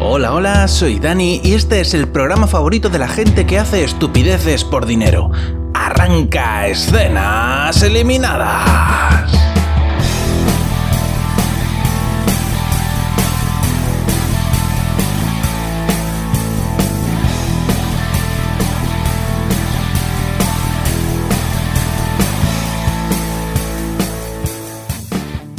Hola, hola, soy Dani y este es el programa favorito de la gente que hace estupideces por dinero. Arranca escenas eliminadas.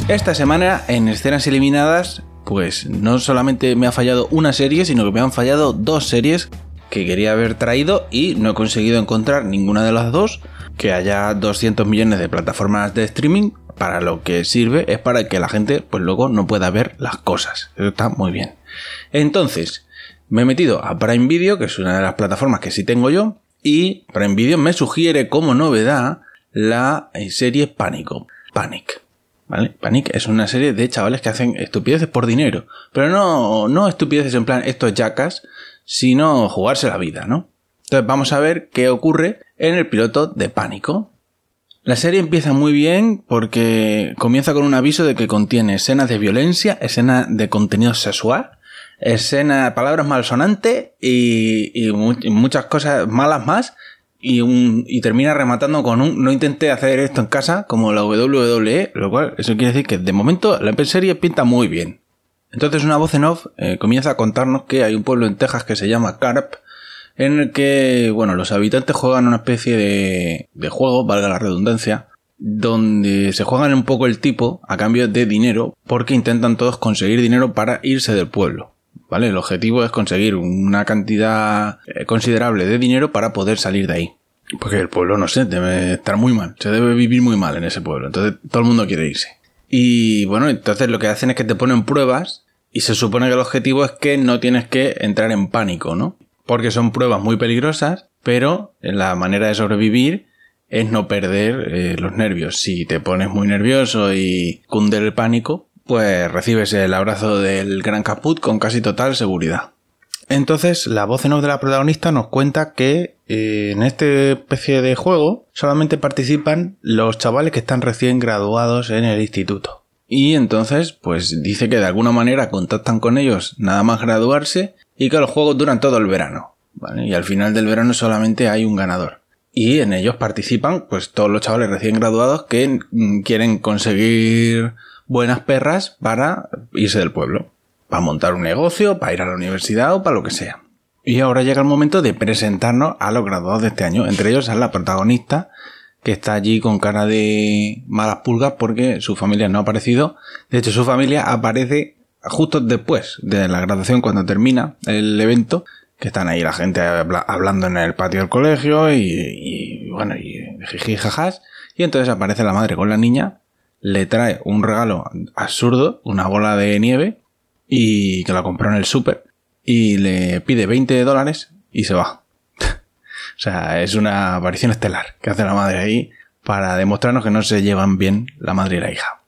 Esta semana en escenas eliminadas pues no solamente me ha fallado una serie, sino que me han fallado dos series que quería haber traído y no he conseguido encontrar ninguna de las dos, que haya 200 millones de plataformas de streaming, para lo que sirve es para que la gente pues luego no pueda ver las cosas. Eso está muy bien. Entonces, me he metido a Prime Video, que es una de las plataformas que sí tengo yo, y Prime Video me sugiere como novedad la serie Pánico. Panic. ¿Vale? Panic es una serie de chavales que hacen estupideces por dinero. Pero no, no estupideces en plan estos yacas, sino jugarse la vida, ¿no? Entonces vamos a ver qué ocurre en el piloto de Pánico. La serie empieza muy bien porque comienza con un aviso de que contiene escenas de violencia, escenas de contenido sexual, escenas, palabras malsonantes y, y muchas cosas malas más y, un, y termina rematando con un no intenté hacer esto en casa como la WWE, lo cual eso quiere decir que de momento la serie pinta muy bien. Entonces una voz en off eh, comienza a contarnos que hay un pueblo en Texas que se llama Carp, en el que, bueno, los habitantes juegan una especie de, de juego, valga la redundancia, donde se juegan un poco el tipo a cambio de dinero, porque intentan todos conseguir dinero para irse del pueblo. ¿Vale? El objetivo es conseguir una cantidad eh, considerable de dinero para poder salir de ahí. Porque el pueblo, no sé, debe estar muy mal. Se debe vivir muy mal en ese pueblo. Entonces todo el mundo quiere irse. Y bueno, entonces lo que hacen es que te ponen pruebas y se supone que el objetivo es que no tienes que entrar en pánico, ¿no? Porque son pruebas muy peligrosas, pero la manera de sobrevivir es no perder eh, los nervios. Si te pones muy nervioso y cunde el pánico, pues recibes el abrazo del gran caput con casi total seguridad. Entonces, la voz en off de la protagonista nos cuenta que eh, en esta especie de juego solamente participan los chavales que están recién graduados en el instituto. Y entonces, pues dice que de alguna manera contactan con ellos nada más graduarse y que los juegos duran todo el verano. Y al final del verano solamente hay un ganador. Y en ellos participan pues todos los chavales recién graduados que mm, quieren conseguir buenas perras para irse del pueblo, para montar un negocio, para ir a la universidad o para lo que sea. Y ahora llega el momento de presentarnos a los graduados de este año, entre ellos a la protagonista, que está allí con cara de malas pulgas porque su familia no ha aparecido. De hecho, su familia aparece justo después de la graduación, cuando termina el evento, que están ahí la gente hablando en el patio del colegio y, bueno, y jiji. Y entonces aparece la madre con la niña le trae un regalo absurdo, una bola de nieve, y que la compró en el súper, y le pide 20 dólares y se va. o sea, es una aparición estelar que hace la madre ahí para demostrarnos que no se llevan bien la madre y la hija.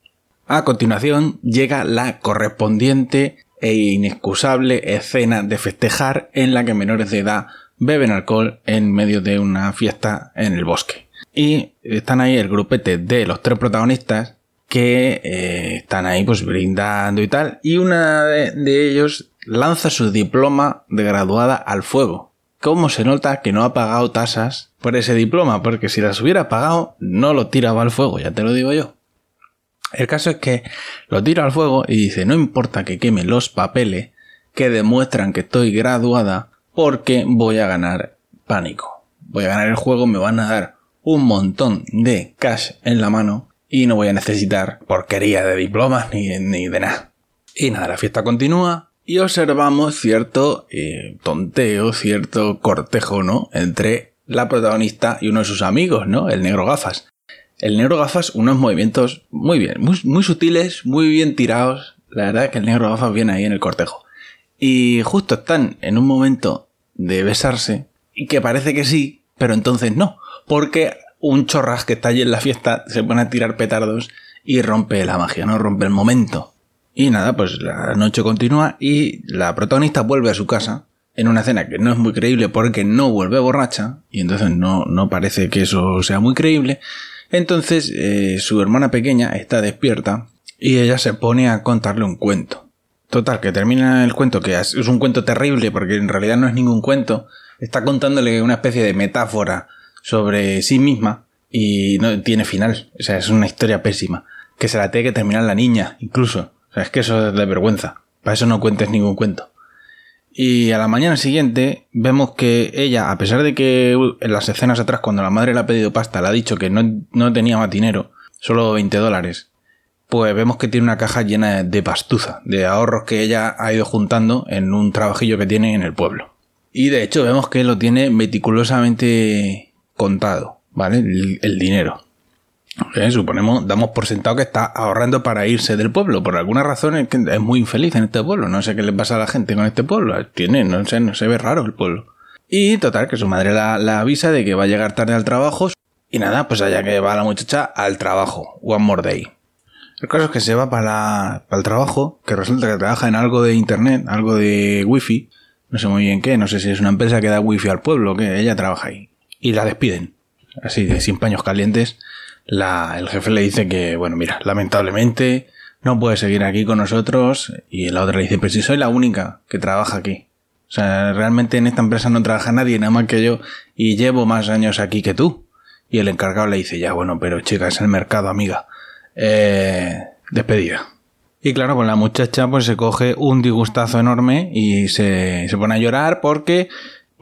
A continuación llega la correspondiente e inexcusable escena de festejar en la que menores de edad beben alcohol en medio de una fiesta en el bosque. Y están ahí el grupete de los tres protagonistas que eh, están ahí pues brindando y tal. Y una de, ellos lanza su diploma de graduada al fuego. ¿Cómo se nota que no ha pagado tasas por ese diploma? Porque si las hubiera pagado, no lo tiraba al fuego, ya te lo digo yo. El caso es que lo tira al fuego y dice, no importa que queme los papeles que demuestran que estoy graduada porque voy a ganar pánico. Voy a ganar el juego, me van a dar un montón de cash en la mano y no voy a necesitar porquería de diplomas ni, ni de nada. Y nada, la fiesta continúa y observamos cierto eh, tonteo, cierto cortejo, ¿no? Entre la protagonista y uno de sus amigos, ¿no? El negro gafas. El negro gafas, unos movimientos muy bien, muy, muy sutiles, muy bien tirados. La verdad es que el negro gafas viene ahí en el cortejo. Y justo están en un momento de besarse y que parece que sí, pero entonces no. Porque un chorras que está allí en la fiesta se pone a tirar petardos y rompe la magia, ¿no? Rompe el momento. Y nada, pues la noche continúa y la protagonista vuelve a su casa en una escena que no es muy creíble porque no vuelve borracha y entonces no, no parece que eso sea muy creíble. Entonces eh, su hermana pequeña está despierta y ella se pone a contarle un cuento. Total, que termina el cuento, que es un cuento terrible, porque en realidad no es ningún cuento. Está contándole una especie de metáfora sobre sí misma y no tiene final. O sea, es una historia pésima. Que se la tiene que terminar la niña, incluso. O sea, es que eso es de vergüenza. Para eso no cuentes ningún cuento. Y a la mañana siguiente vemos que ella, a pesar de que en las escenas atrás, cuando la madre le ha pedido pasta, le ha dicho que no, no tenía más dinero, solo 20 dólares, pues vemos que tiene una caja llena de pastuza, de ahorros que ella ha ido juntando en un trabajillo que tiene en el pueblo. Y de hecho vemos que lo tiene meticulosamente contado, ¿vale? El, dinero. ¿Eh? Suponemos, damos por sentado que está ahorrando para irse del pueblo. Por alguna razón es que es muy infeliz en este pueblo. No sé qué le pasa a la gente con este pueblo. Tiene, no sé, no se ve raro el pueblo. Y total, que su madre la, la avisa de que va a llegar tarde al trabajo. Y nada, pues allá que va la muchacha al trabajo. One more day. El caso es que se va para, para el trabajo, que resulta que trabaja en algo de internet, algo de wifi. No sé muy bien qué, no sé si es una empresa que da wifi al pueblo, que ella trabaja ahí. Y la despiden. Así de sin paños calientes la, el jefe le dice que, bueno, mira, lamentablemente no puede seguir aquí con nosotros. Y la otra le dice, pero si soy la única que trabaja aquí. O sea, realmente en esta empresa no trabaja nadie, nada más que yo, y llevo más años aquí que tú. Y el encargado le dice, ya, bueno, pero chica, es el mercado, amiga. Eh, despedida. Y claro, pues la muchacha pues se coge un disgustazo enorme y se, se pone a llorar porque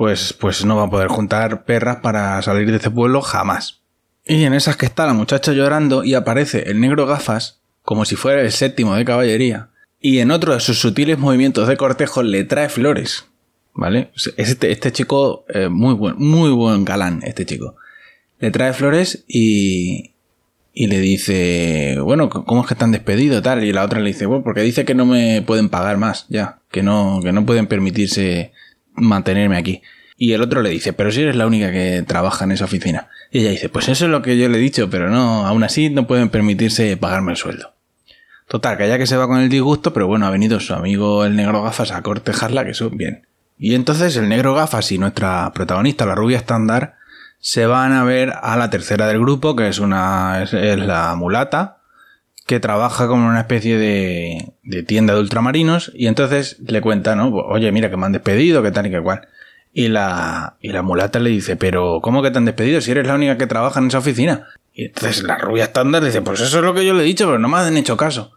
pues, pues no va a poder juntar perras para salir de este pueblo jamás. Y en esas que está la muchacha llorando y aparece el negro gafas, como si fuera el séptimo de caballería, y en otro de sus sutiles movimientos de cortejo le trae flores. ¿Vale? Este, este chico, eh, muy buen, muy buen galán, este chico. Le trae flores y, y le dice, bueno, ¿cómo es que están despedido tal? Y la otra le dice, bueno, porque dice que no me pueden pagar más, ya, que no, que no pueden permitirse mantenerme aquí. Y el otro le dice, pero si eres la única que trabaja en esa oficina. Y ella dice, pues eso es lo que yo le he dicho, pero no, aún así no pueden permitirse pagarme el sueldo. Total, que ya que se va con el disgusto, pero bueno, ha venido su amigo el negro gafas a cortejarla, que eso, bien. Y entonces el negro gafas y nuestra protagonista, la rubia estándar, se van a ver a la tercera del grupo, que es una, es, la mulata, que trabaja como una especie de, de tienda de ultramarinos, y entonces le cuenta, ¿no? Oye, mira que me han despedido, que tal y que cual. Y la, y la mulata le dice, pero ¿cómo que te han despedido si eres la única que trabaja en esa oficina? Y entonces la rubia estándar dice, pues eso es lo que yo le he dicho, pero no me han hecho caso.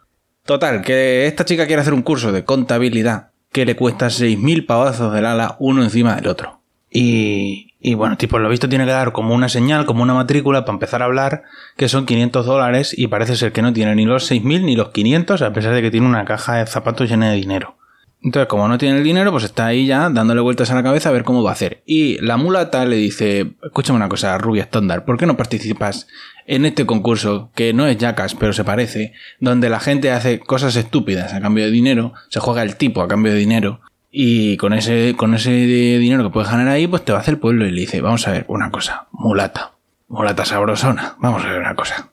Total, que esta chica quiere hacer un curso de contabilidad que le cuesta 6.000 pavazos del ala uno encima del otro. Y, y bueno, tipo, lo visto tiene que dar como una señal, como una matrícula para empezar a hablar, que son 500 dólares y parece ser que no tiene ni los 6.000 ni los 500, a pesar de que tiene una caja de zapatos llena de dinero. Entonces, como no tiene el dinero, pues está ahí ya dándole vueltas a la cabeza a ver cómo va a hacer. Y la mulata le dice, escúchame una cosa, rubia estándar, ¿por qué no participas en este concurso, que no es Jackass, pero se parece, donde la gente hace cosas estúpidas a cambio de dinero, se juega el tipo a cambio de dinero, y con ese, con ese dinero que puedes ganar ahí, pues te va a hacer pueblo y le dice, vamos a ver una cosa, mulata, mulata sabrosona, vamos a ver una cosa.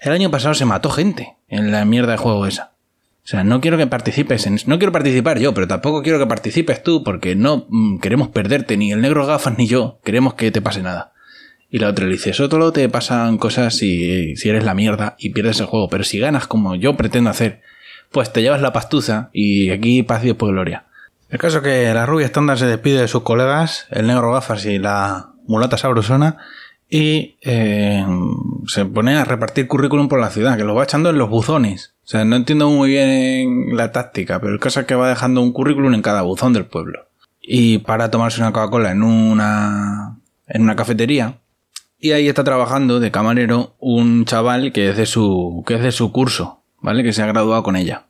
El año pasado se mató gente en la mierda de juego esa. O sea, no quiero que participes en... No quiero participar yo, pero tampoco quiero que participes tú porque no mm, queremos perderte, ni el negro gafas ni yo. Queremos que te pase nada. Y la otra le dice, solo te pasan cosas si, si eres la mierda y pierdes el juego, pero si ganas como yo pretendo hacer, pues te llevas la pastuza y aquí paz y después gloria. El caso es que la rubia estándar se despide de sus colegas, el negro gafas y la mulata sabrosona, y eh, se pone a repartir currículum por la ciudad, que lo va echando en los buzones. O sea, no entiendo muy bien la táctica, pero el caso es que va dejando un currículum en cada buzón del pueblo. Y para tomarse una Coca-Cola en una, en una cafetería. Y ahí está trabajando de camarero un chaval que es de su, que es de su curso, ¿vale? Que se ha graduado con ella.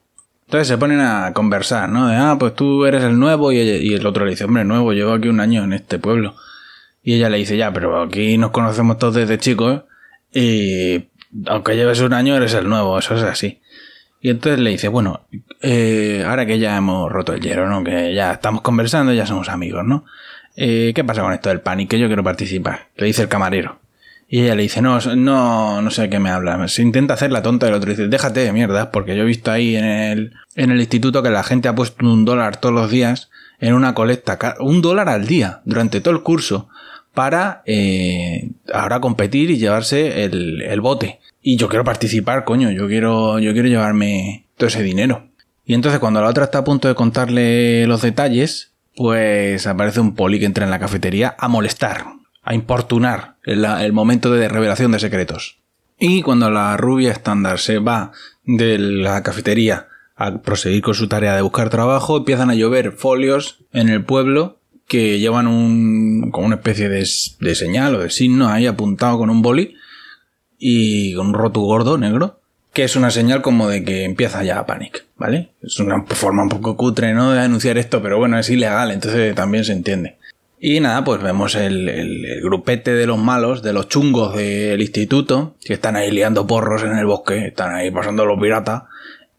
Entonces se ponen a conversar, ¿no? De, ah, pues tú eres el nuevo y, el otro le dice, hombre, nuevo, llevo aquí un año en este pueblo. Y ella le dice, ya, pero aquí nos conocemos todos desde chicos y aunque lleves un año eres el nuevo, eso es así. Y entonces le dice, bueno, eh, ahora que ya hemos roto el hielo, ¿no? Que ya estamos conversando, ya somos amigos, ¿no? Eh, ¿Qué pasa con esto del pan? Y que yo quiero participar. Le dice el camarero. Y ella le dice, no, no, no sé de qué me habla. Se intenta hacer la tonta del otro. Dice, déjate de mierda, porque yo he visto ahí en el, en el instituto que la gente ha puesto un dólar todos los días en una colecta. Un dólar al día, durante todo el curso para eh, ahora competir y llevarse el, el, bote. Y yo quiero participar, coño, yo quiero, yo quiero llevarme todo ese dinero. Y entonces cuando la otra está a punto de contarle los detalles, pues aparece un poli que entra en la cafetería a molestar, a importunar el, el momento de revelación de secretos. Y cuando la rubia estándar se va de la cafetería a proseguir con su tarea de buscar trabajo, empiezan a llover folios en el pueblo que llevan un, como una especie de, de señal o de signo ahí apuntado con un boli y con un roto gordo negro, que es una señal como de que empieza ya a panic, ¿vale? Es una forma un poco cutre, ¿no? De anunciar esto, pero bueno, es ilegal, entonces también se entiende. Y nada, pues vemos el, el, grupete de los malos, de los chungos del instituto, que están ahí liando porros en el bosque, están ahí pasando los piratas,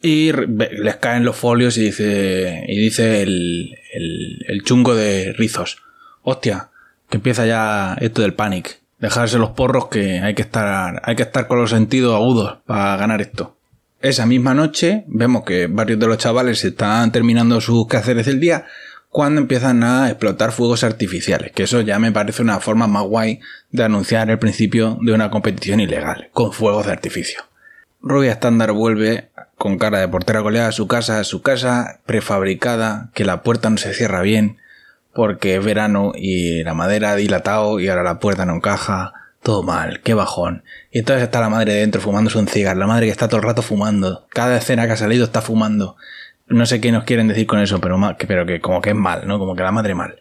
y les caen los folios y dice, y dice el, el, el chungo de rizos, hostia, que empieza ya esto del panic, dejarse los porros que hay que estar, hay que estar con los sentidos agudos para ganar esto. Esa misma noche vemos que varios de los chavales están terminando sus quehaceres del día cuando empiezan a explotar fuegos artificiales, que eso ya me parece una forma más guay de anunciar el principio de una competición ilegal, con fuegos de artificio. Rubia Estándar vuelve con cara de portera goleada a su casa, a su casa prefabricada, que la puerta no se cierra bien, porque es verano y la madera ha dilatado y ahora la puerta no encaja, todo mal, qué bajón. Y entonces está la madre dentro fumándose un cigarro, la madre que está todo el rato fumando, cada escena que ha salido está fumando. No sé qué nos quieren decir con eso, pero, mal, pero que como que es mal, ¿no? Como que la madre mal.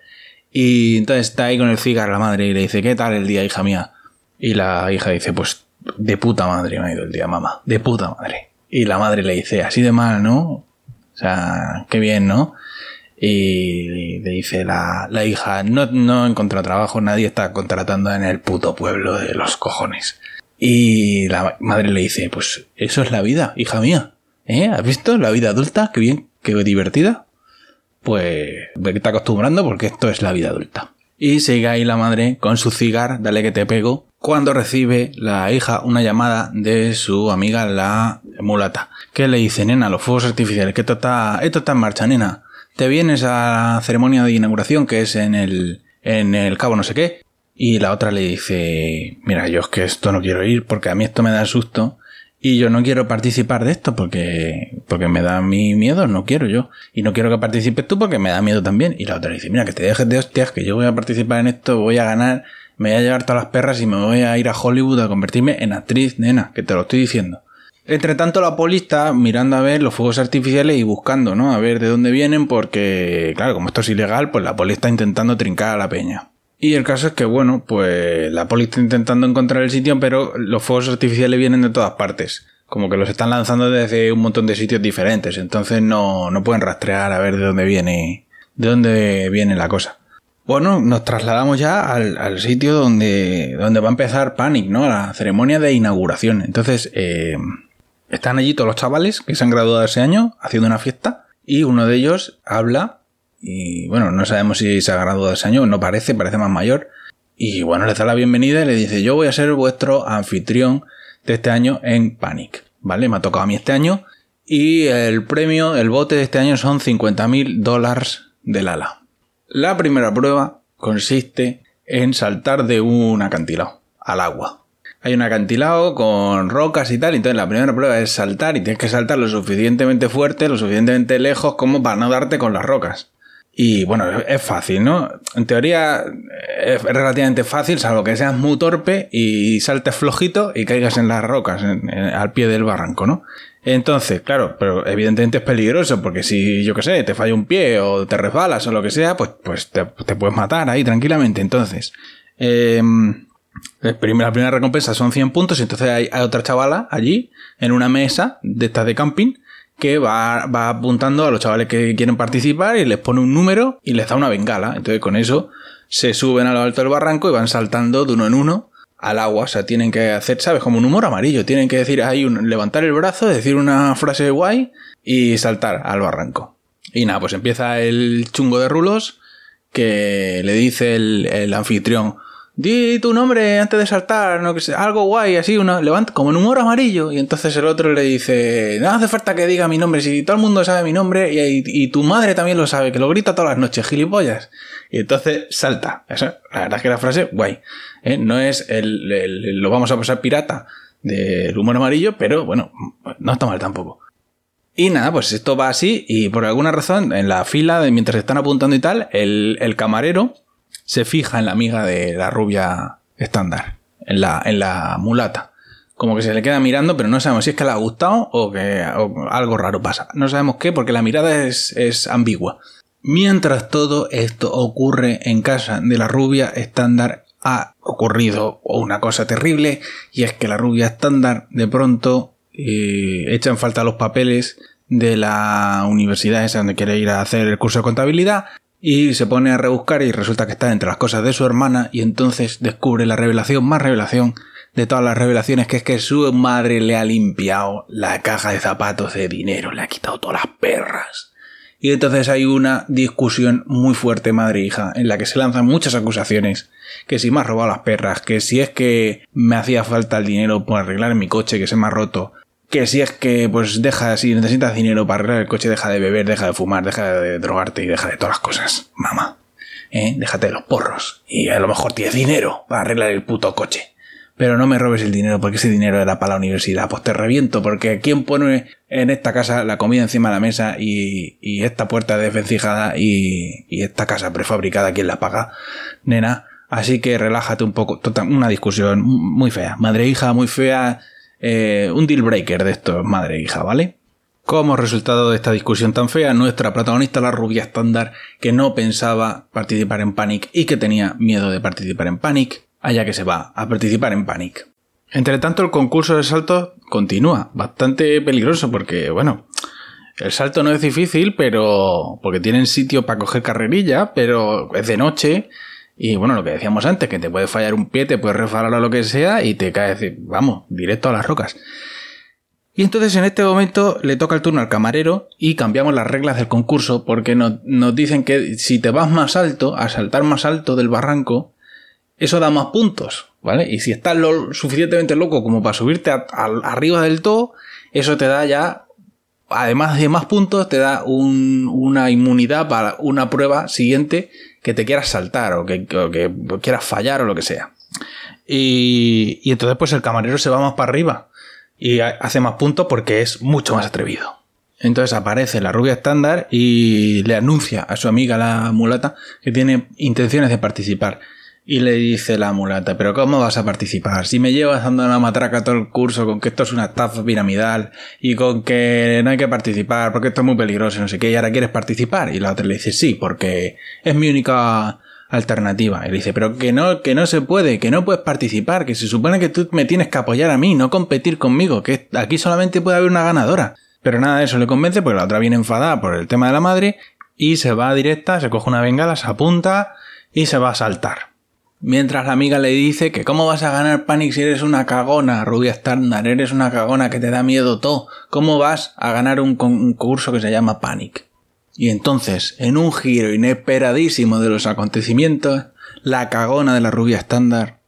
Y entonces está ahí con el cigarro la madre y le dice, ¿qué tal el día, hija mía? Y la hija dice, pues de puta madre me ha ido el día, mamá, de puta madre. Y la madre le dice, así de mal, ¿no? O sea, qué bien, ¿no? Y le dice la, la hija, no, no encontrado trabajo, nadie está contratando en el puto pueblo de los cojones. Y la madre le dice, pues eso es la vida, hija mía. ¿Eh? ¿Has visto la vida adulta? Qué bien, qué divertida. Pues vete acostumbrando porque esto es la vida adulta. Y sigue ahí la madre con su cigar, dale que te pego, cuando recibe la hija una llamada de su amiga la mulata, que le dice, nena, los fuegos artificiales, que esto está, esto está en marcha, nena. Te vienes a la ceremonia de inauguración que es en el, en el cabo no sé qué. Y la otra le dice, mira, yo es que esto no quiero ir porque a mí esto me da susto y yo no quiero participar de esto porque, porque me da mi miedo, no quiero yo. Y no quiero que participes tú porque me da miedo también. Y la otra dice, mira, que te dejes de hostias, que yo voy a participar en esto, voy a ganar, me voy a llevar todas las perras y me voy a ir a Hollywood a convertirme en actriz, nena, que te lo estoy diciendo. Entre tanto, la poli está mirando a ver los fuegos artificiales y buscando, ¿no? A ver de dónde vienen, porque, claro, como esto es ilegal, pues la poli está intentando trincar a la peña. Y el caso es que, bueno, pues la poli está intentando encontrar el sitio, pero los fuegos artificiales vienen de todas partes. Como que los están lanzando desde un montón de sitios diferentes. Entonces no, no pueden rastrear a ver de dónde viene, de dónde viene la cosa. Bueno, nos trasladamos ya al, sitio donde, donde va a empezar Panic, ¿no? La ceremonia de inauguración. Entonces, eh, están allí todos los chavales que se han graduado ese año haciendo una fiesta y uno de ellos habla y bueno, no sabemos si se ha graduado ese año, no parece, parece más mayor. Y bueno, le da la bienvenida y le dice, yo voy a ser vuestro anfitrión de este año en Panic. ¿Vale? Me ha tocado a mí este año. Y el premio, el bote de este año son 50.000 dólares del ala. La primera prueba consiste en saltar de un acantilado al agua. Hay un acantilado con rocas y tal, entonces la primera prueba es saltar y tienes que saltar lo suficientemente fuerte, lo suficientemente lejos como para no darte con las rocas. Y bueno, es fácil, ¿no? En teoría es relativamente fácil, salvo que seas muy torpe y saltes flojito y caigas en las rocas, al pie del barranco, ¿no? Entonces, claro, pero evidentemente es peligroso porque si, yo qué sé, te falla un pie o te resbalas o lo que sea, pues, pues te, puedes matar ahí tranquilamente. Entonces, eh, la primera recompensa son 100 puntos y entonces hay, hay otra chavala allí en una mesa de estas de camping que va, apuntando a los chavales que quieren participar y les pone un número y les da una bengala. Entonces con eso se suben a lo alto del barranco y van saltando de uno en uno al agua. O sea, tienen que hacer, ¿sabes? Como un humor amarillo. Tienen que decir ahí, un, levantar el brazo, decir una frase guay y saltar al barranco. Y nada, pues empieza el chungo de rulos que le dice el anfitrión, di tu nombre antes de saltar, no que sea, algo guay, así, una, levanta, como en humor amarillo. Y entonces el otro le dice, no hace falta que diga mi nombre, si todo el mundo sabe mi nombre y, tu madre también lo sabe, que lo grita todas las noches, gilipollas. Y entonces salta. la verdad es que la frase, guay. ¿eh? No es el, lo vamos a pasar pirata del humor amarillo, pero bueno, no está mal tampoco. Y nada, pues esto va así y por alguna razón en la fila, mientras están apuntando y tal, el camarero se fija en la amiga de la rubia estándar, en la, en la mulata. Como que se le queda mirando, pero no sabemos si es que le ha gustado o que algo raro pasa. No sabemos qué, porque la mirada es, es ambigua. Mientras todo esto ocurre en casa de la rubia estándar, ha ocurrido una cosa terrible, y es que la rubia estándar de pronto eh, echa en falta los papeles de la universidad esa donde quiere ir a hacer el curso de contabilidad y se pone a rebuscar y resulta que está entre las cosas de su hermana y entonces descubre la revelación más revelación de todas las revelaciones que es que su madre le ha limpiado la caja de zapatos de dinero, le ha quitado todas las perras. Y entonces hay una discusión muy fuerte madre-hija en la que se lanzan muchas acusaciones. Que si me has robado las perras, que si es que me hacía falta el dinero por arreglar mi coche que se me ha roto, que si es que pues deja, si necesitas dinero para arreglar el coche, deja de beber, deja de fumar, deja de drogarte y deja de todas las cosas, mamá. ¿Eh? Déjate de los porros. Y a lo mejor tienes dinero para arreglar el puto coche. Pero no me robes el dinero porque ese dinero era para la universidad. Pues te reviento porque ¿quién pone en esta casa la comida encima de la mesa y, y esta puerta desvencijada y, y esta casa prefabricada, ¿quién la paga? Nena. Así que relájate un poco. Una discusión muy fea. Madre e hija muy fea eh, un deal breaker de esto, madre e hija, ¿vale? Como resultado de esta discusión tan fea, nuestra protagonista, la rubia estándar, que no pensaba participar en Panic y que tenía miedo de participar en Panic, allá que se va a participar en Panic. Entre tanto, el concurso de salto continúa, bastante peligroso porque, bueno, el salto no es difícil, pero porque tienen sitio para coger carrerilla, pero es de noche y bueno, lo que decíamos antes, que te puede fallar un pie, te puede resbalar o lo que sea y te caes, vamos, directo a las rocas. Y entonces en este momento le toca el turno al camarero y cambiamos las reglas del concurso porque nos, dicen que si te vas más alto, a saltar más alto del barranco, eso da más puntos, ¿vale? Y si estás lo suficientemente loco como para subirte arriba del todo, eso te da ya, además de más puntos, te da una inmunidad para una prueba siguiente que te quieras saltar o que, quieras fallar o lo que sea. Y, y entonces pues el camarero se va más para arriba y hace más puntos porque es mucho más atrevido. Entonces aparece la rubia estándar y le anuncia a su amiga la mulata que tiene intenciones de participar. Y le dice la mulata, pero ¿cómo vas a participar? Si me llevas dando una matraca todo el curso con que esto es una estafa piramidal y con que no hay que participar porque esto es muy peligroso y no sé qué, y ahora quieres participar. Y la otra le dice, sí, porque es mi única alternativa. Y le dice, pero que no, que no se puede, que no puedes participar, que se supone que tú me tienes que apoyar a mí, no competir conmigo, que aquí solamente puede haber una ganadora. Pero nada de eso le convence porque la otra viene enfadada por el tema de la madre y se va directa, se coge una bengala, se apunta y se va a saltar. Mientras la amiga le dice que cómo vas a ganar Panic si eres una cagona, rubia estándar, eres una cagona que te da miedo todo. ¿Cómo vas a ganar un concurso que se llama Panic? Y entonces, en un giro inesperadísimo de los acontecimientos, la cagona de la rubia estándar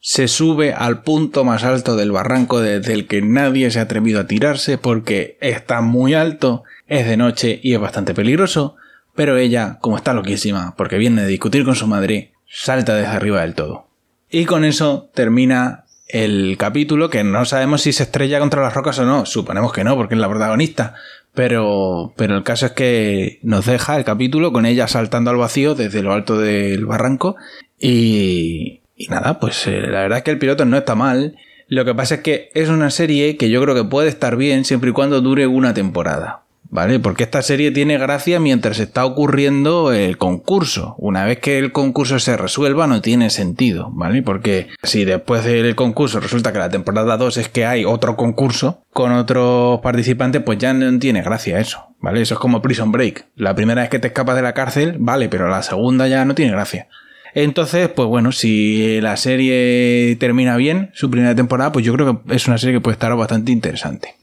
se sube al punto más alto del barranco desde el que nadie se ha atrevido a tirarse porque está muy alto, es de noche y es bastante peligroso, pero ella, como está loquísima, porque viene de discutir con su madre, salta desde arriba del todo. Y con eso termina el capítulo que no sabemos si se estrella contra las rocas o no. Suponemos que no, porque es la protagonista. Pero, pero el caso es que nos deja el capítulo con ella saltando al vacío desde lo alto del barranco. Y, y nada, pues eh, la verdad es que el piloto no está mal. Lo que pasa es que es una serie que yo creo que puede estar bien siempre y cuando dure una temporada. ¿Vale? Porque esta serie tiene gracia mientras está ocurriendo el concurso. Una vez que el concurso se resuelva no tiene sentido, ¿vale? Porque si después del concurso resulta que la temporada 2 es que hay otro concurso con otros participantes, pues ya no tiene gracia eso, ¿vale? Eso es como Prison Break. La primera vez que te escapas de la cárcel, vale, pero la segunda ya no tiene gracia. Entonces, pues bueno, si la serie termina bien, su primera temporada, pues yo creo que es una serie que puede estar bastante interesante.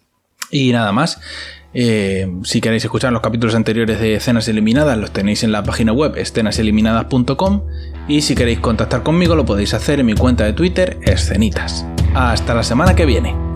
Y nada más. Eh, si queréis escuchar los capítulos anteriores de Escenas Eliminadas, los tenéis en la página web escenaseliminadas.com y si queréis contactar conmigo lo podéis hacer en mi cuenta de Twitter, Escenitas. Hasta la semana que viene.